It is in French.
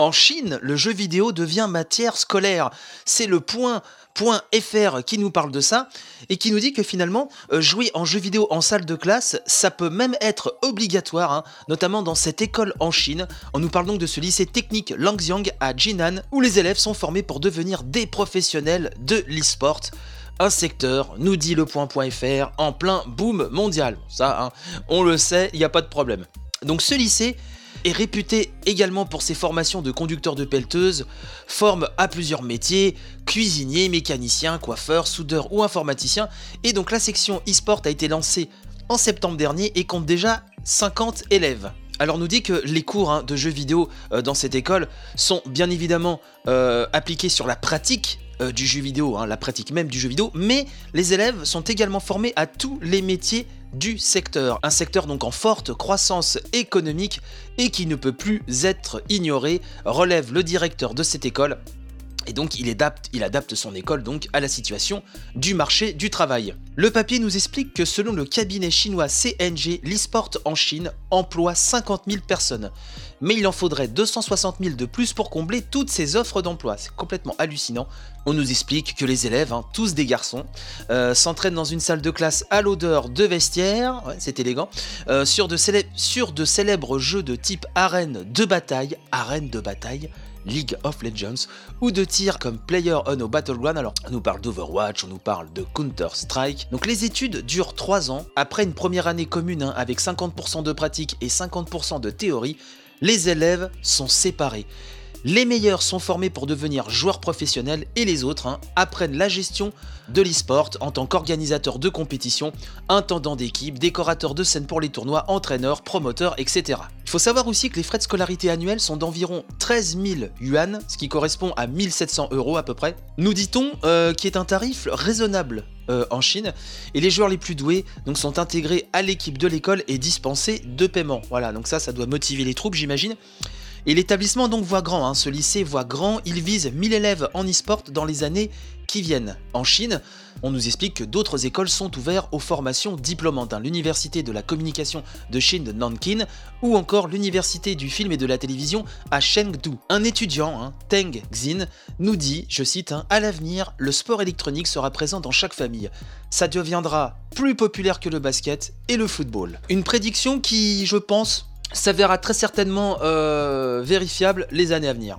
En Chine, le jeu vidéo devient matière scolaire. C'est le point .fr qui nous parle de ça et qui nous dit que finalement euh, jouer en jeu vidéo en salle de classe ça peut même être obligatoire hein, notamment dans cette école en Chine on nous parle donc de ce lycée technique Langxiang à Jinan où les élèves sont formés pour devenir des professionnels de l'e-sport un secteur, nous dit le en plein boom mondial. Ça, hein, on le sait, il n'y a pas de problème. Donc ce lycée est réputé également pour ses formations de conducteurs de pelleteuses, forme à plusieurs métiers, cuisinier, mécanicien, coiffeur, soudeur ou informaticien, et donc la section e-sport a été lancée en septembre dernier et compte déjà 50 élèves. Alors on nous dit que les cours hein, de jeux vidéo euh, dans cette école sont bien évidemment euh, appliqués sur la pratique euh, du jeu vidéo, hein, la pratique même du jeu vidéo, mais les élèves sont également formés à tous les métiers du secteur. Un secteur donc en forte croissance économique et qui ne peut plus être ignoré, relève le directeur de cette école. Et donc il adapte, son école donc à la situation du marché du travail. Le papier nous explique que selon le cabinet chinois CNG, l'e-sport en Chine emploie 50 000 personnes mais il en faudrait 260 000 de plus pour combler toutes ces offres d'emploi. C'est complètement hallucinant. On nous explique que les élèves, hein, tous des garçons, euh, s'entraînent dans une salle de classe à l'odeur de vestiaire, c'est élégant, euh, sur, de sur de célèbres jeux de type arène de bataille, arène de bataille, League of Legends, ou de tir comme Player Unknown Battleground. Alors, on nous parle d'Overwatch, on nous parle de Counter-Strike. Donc, les études durent 3 ans. Après une première année commune hein, avec 50% de pratique et 50% de théorie, les élèves sont séparés. Les meilleurs sont formés pour devenir joueurs professionnels et les autres hein, apprennent la gestion de l'e-sport en tant qu'organisateur de compétition, intendant d'équipe, décorateur de scène pour les tournois, entraîneur, promoteur, etc. Il faut savoir aussi que les frais de scolarité annuels sont d'environ 13 000 yuan, ce qui correspond à 1700 euros à peu près. Nous dit-on euh, qui est un tarif raisonnable euh, en Chine. Et les joueurs les plus doués sont intégrés à l'équipe de l'école et dispensés de paiement. Voilà, donc ça, ça doit motiver les troupes, j'imagine. Et l'établissement donc voit grand, hein. ce lycée voit grand, il vise 1000 élèves en e-sport dans les années qui viennent. En Chine, on nous explique que d'autres écoles sont ouvertes aux formations diplômantes. Hein. L'université de la communication de Chine de Nankin ou encore l'université du film et de la télévision à Chengdu. Un étudiant, hein, Teng Xin, nous dit, je cite, hein, à l'avenir, le sport électronique sera présent dans chaque famille. Ça deviendra plus populaire que le basket et le football. Une prédiction qui, je pense, s'avérera très certainement euh, vérifiable les années à venir.